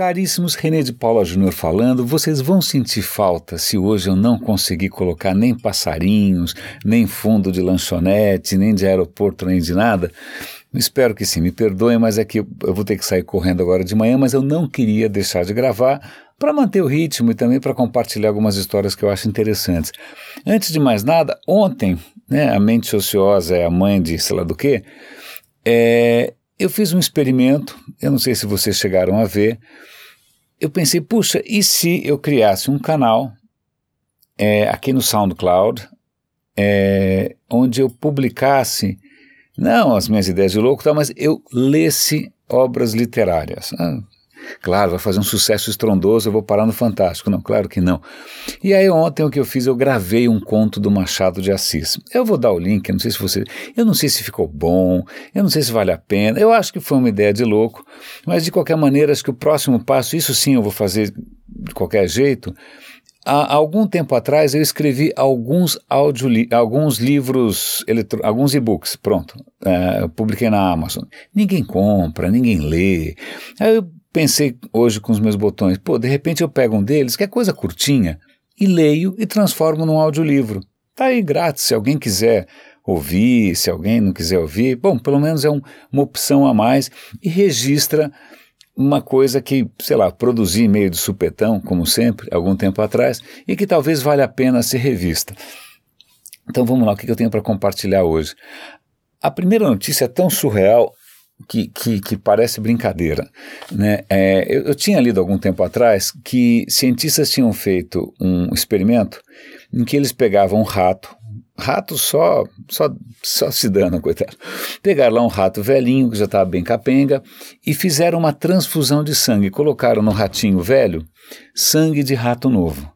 Caríssimos, René de Paula Júnior falando, vocês vão sentir falta se hoje eu não conseguir colocar nem passarinhos, nem fundo de lanchonete, nem de aeroporto, nem de nada? Espero que sim, me perdoem, mas é que eu vou ter que sair correndo agora de manhã, mas eu não queria deixar de gravar para manter o ritmo e também para compartilhar algumas histórias que eu acho interessantes. Antes de mais nada, ontem, né, a mente ociosa é a mãe de sei lá do que, é, eu fiz um experimento, eu não sei se vocês chegaram a ver, eu pensei, puxa, e se eu criasse um canal é, aqui no SoundCloud, é, onde eu publicasse, não as minhas ideias de louco, tá, mas eu lesse obras literárias. Ah, Claro, vai fazer um sucesso estrondoso, eu vou parar no Fantástico. Não, claro que não. E aí ontem o que eu fiz, eu gravei um conto do Machado de Assis. Eu vou dar o link, eu não sei se você, eu não sei se ficou bom, eu não sei se vale a pena. Eu acho que foi uma ideia de louco, mas de qualquer maneira acho que o próximo passo, isso sim eu vou fazer de qualquer jeito. Há algum tempo atrás eu escrevi alguns audio, alguns livros, alguns e-books, pronto, uh, publiquei na Amazon. Ninguém compra, ninguém lê. Aí eu Pensei hoje com os meus botões, pô, de repente eu pego um deles, que é coisa curtinha, e leio e transformo num audiolivro. Tá aí grátis, se alguém quiser ouvir, se alguém não quiser ouvir, bom, pelo menos é um, uma opção a mais e registra uma coisa que, sei lá, produzi meio de supetão, como sempre, algum tempo atrás, e que talvez valha a pena ser revista. Então vamos lá, o que eu tenho para compartilhar hoje? A primeira notícia é tão surreal que, que, que, parece brincadeira. Né? É, eu, eu, tinha lido algum tempo atrás que cientistas tinham feito um experimento em que eles pegavam um rato, rato só, só, só se dando, coitado. Pegaram lá um rato velhinho que já estava bem capenga e fizeram uma transfusão de sangue. Colocaram no ratinho velho sangue de rato novo.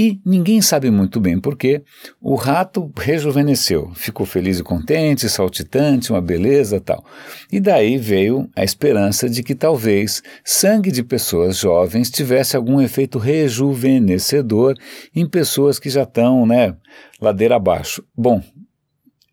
E ninguém sabe muito bem porquê. O rato rejuvenesceu, ficou feliz e contente, saltitante, uma beleza tal. E daí veio a esperança de que talvez sangue de pessoas jovens tivesse algum efeito rejuvenescedor em pessoas que já estão, né, ladeira abaixo. Bom,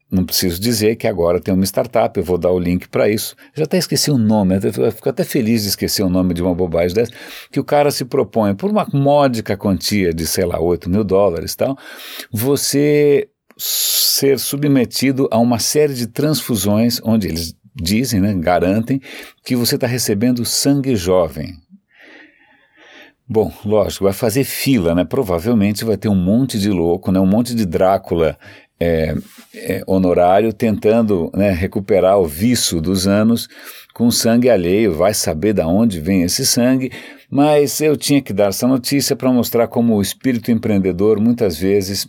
não preciso dizer que agora tem uma startup, eu vou dar o link para isso. Já até esqueci o nome, eu fico até feliz de esquecer o nome de uma bobagem dessa, que o cara se propõe, por uma módica quantia de, sei lá, 8 mil dólares e tal, você ser submetido a uma série de transfusões, onde eles dizem, né, garantem, que você está recebendo sangue jovem. Bom, lógico, vai fazer fila, né? Provavelmente vai ter um monte de louco, né? Um monte de Drácula é, é, honorário tentando né, recuperar o vício dos anos com sangue alheio, vai saber de onde vem esse sangue, mas eu tinha que dar essa notícia para mostrar como o espírito empreendedor muitas vezes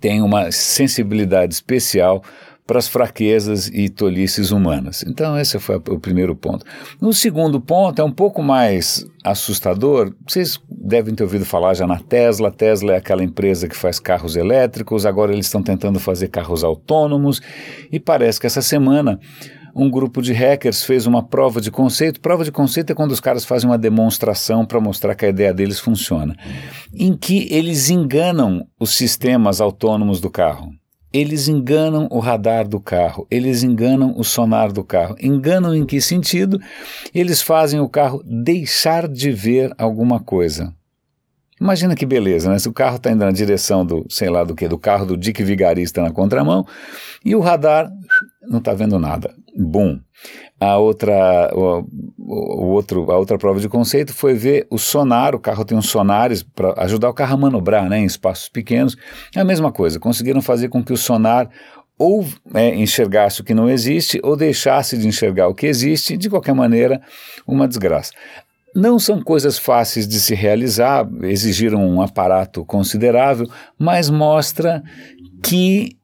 tem uma sensibilidade especial para as fraquezas e tolices humanas. Então, esse foi o primeiro ponto. O segundo ponto é um pouco mais assustador. Vocês devem ter ouvido falar já na Tesla. A Tesla é aquela empresa que faz carros elétricos, agora eles estão tentando fazer carros autônomos e parece que essa semana um grupo de hackers fez uma prova de conceito. Prova de conceito é quando os caras fazem uma demonstração para mostrar que a ideia deles funciona, em que eles enganam os sistemas autônomos do carro. Eles enganam o radar do carro, eles enganam o sonar do carro. Enganam em que sentido? Eles fazem o carro deixar de ver alguma coisa. Imagina que beleza, né? Se o carro está indo na direção do, sei lá do que, do carro do Dick Vigarista na contramão, e o radar não está vendo nada. Bum. A outra, o, o, outro, a outra prova de conceito foi ver o sonar, o carro tem uns sonares para ajudar o carro a manobrar né, em espaços pequenos. É a mesma coisa, conseguiram fazer com que o sonar ou é, enxergasse o que não existe ou deixasse de enxergar o que existe, de qualquer maneira, uma desgraça. Não são coisas fáceis de se realizar, exigiram um aparato considerável, mas mostra que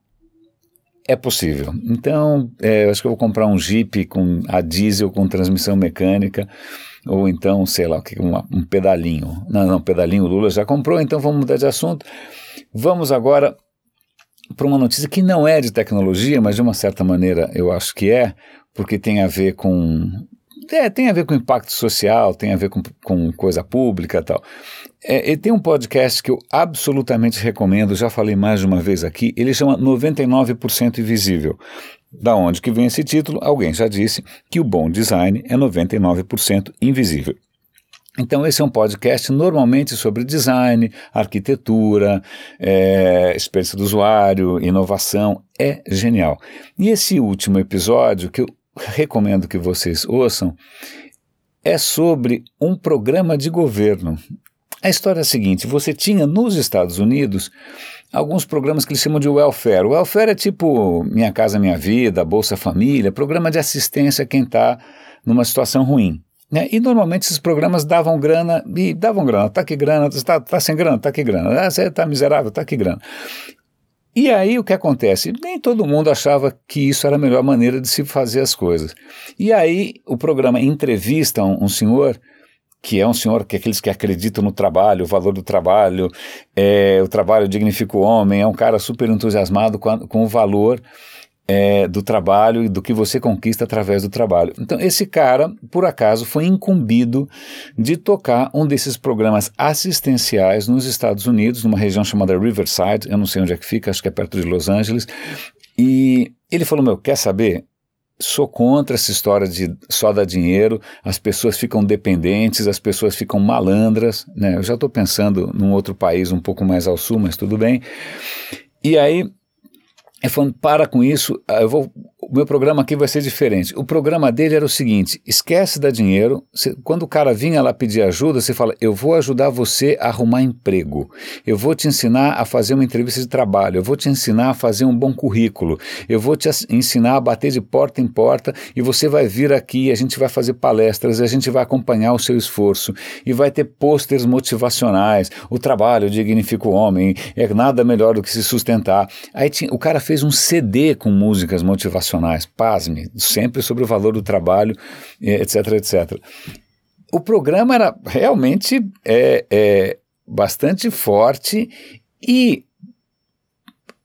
é possível. Então, é, acho que eu vou comprar um Jeep com a diesel com transmissão mecânica, ou então, sei lá, um pedalinho. Não, não, pedalinho o Lula já comprou, então vamos mudar de assunto. Vamos agora para uma notícia que não é de tecnologia, mas de uma certa maneira eu acho que é, porque tem a ver com é, tem a ver com impacto social, tem a ver com, com coisa pública e tal. É, e tem um podcast que eu absolutamente recomendo, já falei mais de uma vez aqui, ele chama 99% Invisível. Da onde que vem esse título? Alguém já disse que o bom design é 99% invisível. Então, esse é um podcast normalmente sobre design, arquitetura, é, experiência do usuário, inovação. É genial. E esse último episódio, que eu recomendo que vocês ouçam, é sobre um programa de governo. A história é a seguinte: você tinha nos Estados Unidos alguns programas que eles chamam de welfare. O welfare é tipo Minha Casa Minha Vida, Bolsa Família, programa de assistência a quem está numa situação ruim. Né? E normalmente esses programas davam grana, e davam grana, tá aqui grana, está tá sem grana, tá aqui grana, ah, você está miserável, tá aqui grana. E aí o que acontece? Nem todo mundo achava que isso era a melhor maneira de se fazer as coisas. E aí o programa entrevista um, um senhor que é um senhor que é aqueles que acreditam no trabalho, o valor do trabalho, é, o trabalho dignifica o homem, é um cara super entusiasmado com, a, com o valor é, do trabalho e do que você conquista através do trabalho. Então, esse cara, por acaso, foi incumbido de tocar um desses programas assistenciais nos Estados Unidos, numa região chamada Riverside, eu não sei onde é que fica, acho que é perto de Los Angeles, e ele falou: Meu, quer saber? Sou contra essa história de só dar dinheiro, as pessoas ficam dependentes, as pessoas ficam malandras, né? Eu já estou pensando num outro país um pouco mais ao sul, mas tudo bem. E aí ele falando, para com isso, ah, eu vou, meu programa aqui vai ser diferente. O programa dele era o seguinte: esquece dar dinheiro. Quando o cara vinha lá pedir ajuda, você fala, eu vou ajudar você a arrumar emprego. Eu vou te ensinar a fazer uma entrevista de trabalho. Eu vou te ensinar a fazer um bom currículo. Eu vou te ensinar a bater de porta em porta e você vai vir aqui, a gente vai fazer palestras, a gente vai acompanhar o seu esforço e vai ter pôsteres motivacionais. O trabalho dignifica o homem, é nada melhor do que se sustentar. Aí tinha, o cara fez um CD com músicas motivacionais, pasme, sempre sobre o valor do trabalho, etc, etc. O programa era realmente é, é, bastante forte e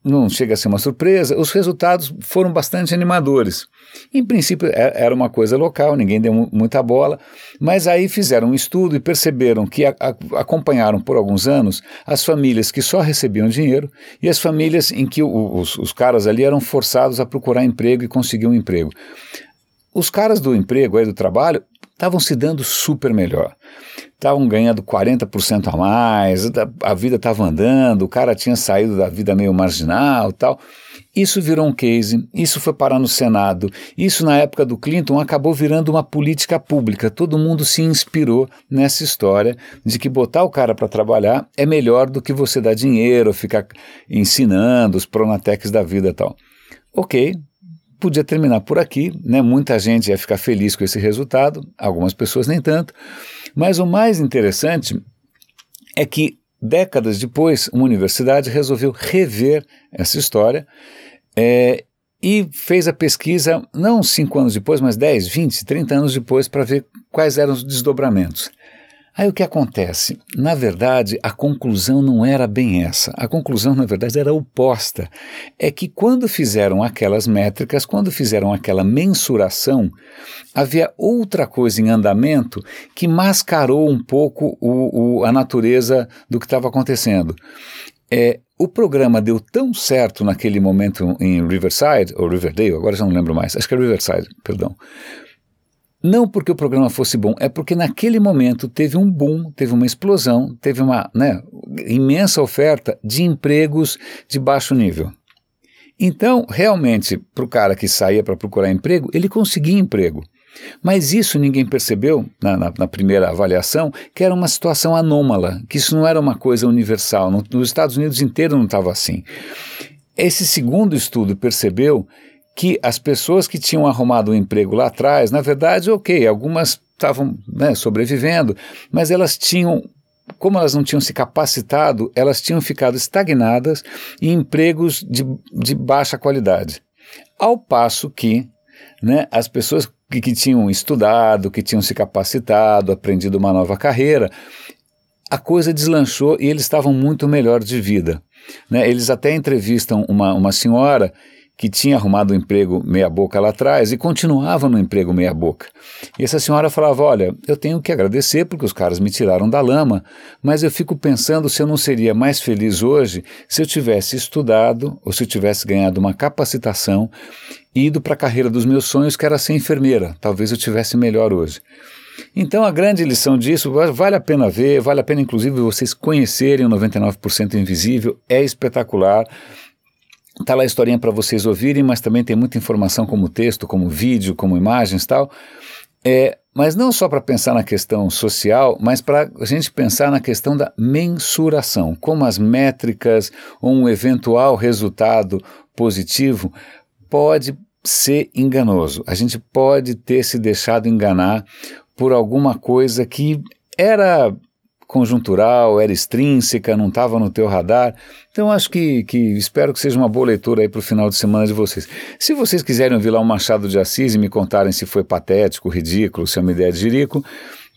não chega a ser uma surpresa, os resultados foram bastante animadores. Em princípio é, era uma coisa local, ninguém deu muita bola, mas aí fizeram um estudo e perceberam que a, a, acompanharam por alguns anos as famílias que só recebiam dinheiro e as famílias em que os, os caras ali eram forçados a procurar emprego e conseguir um emprego. Os caras do emprego, aí do trabalho, estavam se dando super melhor estavam ganhando 40% a mais, a vida estava andando, o cara tinha saído da vida meio marginal tal. Isso virou um case, isso foi parar no Senado, isso na época do Clinton acabou virando uma política pública. Todo mundo se inspirou nessa história de que botar o cara para trabalhar é melhor do que você dar dinheiro, ficar ensinando os pronatecs da vida tal. Ok, podia terminar por aqui, né? Muita gente ia ficar feliz com esse resultado, algumas pessoas nem tanto. Mas o mais interessante é que décadas depois, uma universidade resolveu rever essa história é, e fez a pesquisa, não cinco anos depois, mas 10, 20, 30 anos depois, para ver quais eram os desdobramentos. Aí o que acontece? Na verdade, a conclusão não era bem essa. A conclusão, na verdade, era oposta. É que quando fizeram aquelas métricas, quando fizeram aquela mensuração, havia outra coisa em andamento que mascarou um pouco o, o, a natureza do que estava acontecendo. É, o programa deu tão certo naquele momento em Riverside, ou Riverdale, agora já não lembro mais, acho que é Riverside, perdão não porque o programa fosse bom, é porque naquele momento teve um boom, teve uma explosão, teve uma né, imensa oferta de empregos de baixo nível. Então, realmente, para o cara que saía para procurar emprego, ele conseguia emprego. Mas isso ninguém percebeu na, na, na, primeira avaliação, que era uma situação anômala, que isso não era uma coisa universal. No, nos Estados Unidos inteiro não estava assim. Esse segundo estudo percebeu que as pessoas que tinham arrumado um emprego lá atrás, na verdade, ok, algumas estavam né, sobrevivendo, mas elas tinham como elas não tinham se capacitado, elas tinham ficado estagnadas em empregos de, de baixa qualidade. Ao passo que né, as pessoas que, que, tinham estudado, que tinham se capacitado, aprendido uma nova carreira, a coisa deslanchou e eles estavam muito melhor de vida. Né? Eles até entrevistam uma, uma senhora que tinha arrumado um emprego meia-boca lá atrás e continuava no emprego meia-boca. E essa senhora falava: Olha, eu tenho que agradecer porque os caras me tiraram da lama, mas eu fico pensando se eu não seria mais feliz hoje se eu tivesse estudado ou se eu tivesse ganhado uma capacitação e ido para a carreira dos meus sonhos, que era ser enfermeira. Talvez eu tivesse melhor hoje. Então a grande lição disso, vale a pena ver, vale a pena inclusive vocês conhecerem o 99% Invisível, é espetacular. Tá lá a historinha para vocês ouvirem, mas também tem muita informação como texto, como vídeo, como imagens tal. É, mas não só para pensar na questão social, mas para a gente pensar na questão da mensuração, como as métricas ou um eventual resultado positivo pode ser enganoso. A gente pode ter se deixado enganar por alguma coisa que era conjuntural, era extrínseca, não estava no teu radar. Então acho que, que espero que seja uma boa leitura aí para o final de semana de vocês. Se vocês quiserem ouvir lá o Machado de Assis e me contarem se foi patético, ridículo, se é uma ideia de jirico,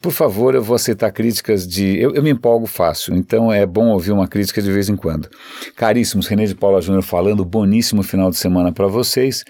por favor, eu vou aceitar críticas de. Eu, eu, me empolgo fácil, então é bom ouvir uma crítica de vez em quando. Caríssimos, René de Paula Júnior falando, boníssimo final de semana para vocês.